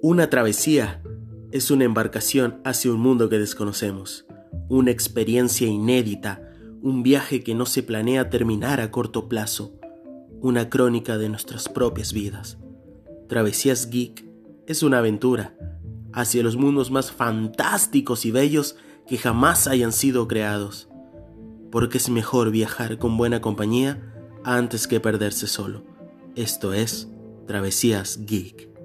Una travesía es una embarcación hacia un mundo que desconocemos, una experiencia inédita, un viaje que no se planea terminar a corto plazo, una crónica de nuestras propias vidas. Travesías Geek es una aventura hacia los mundos más fantásticos y bellos que jamás hayan sido creados, porque es mejor viajar con buena compañía antes que perderse solo. Esto es Travesías Geek.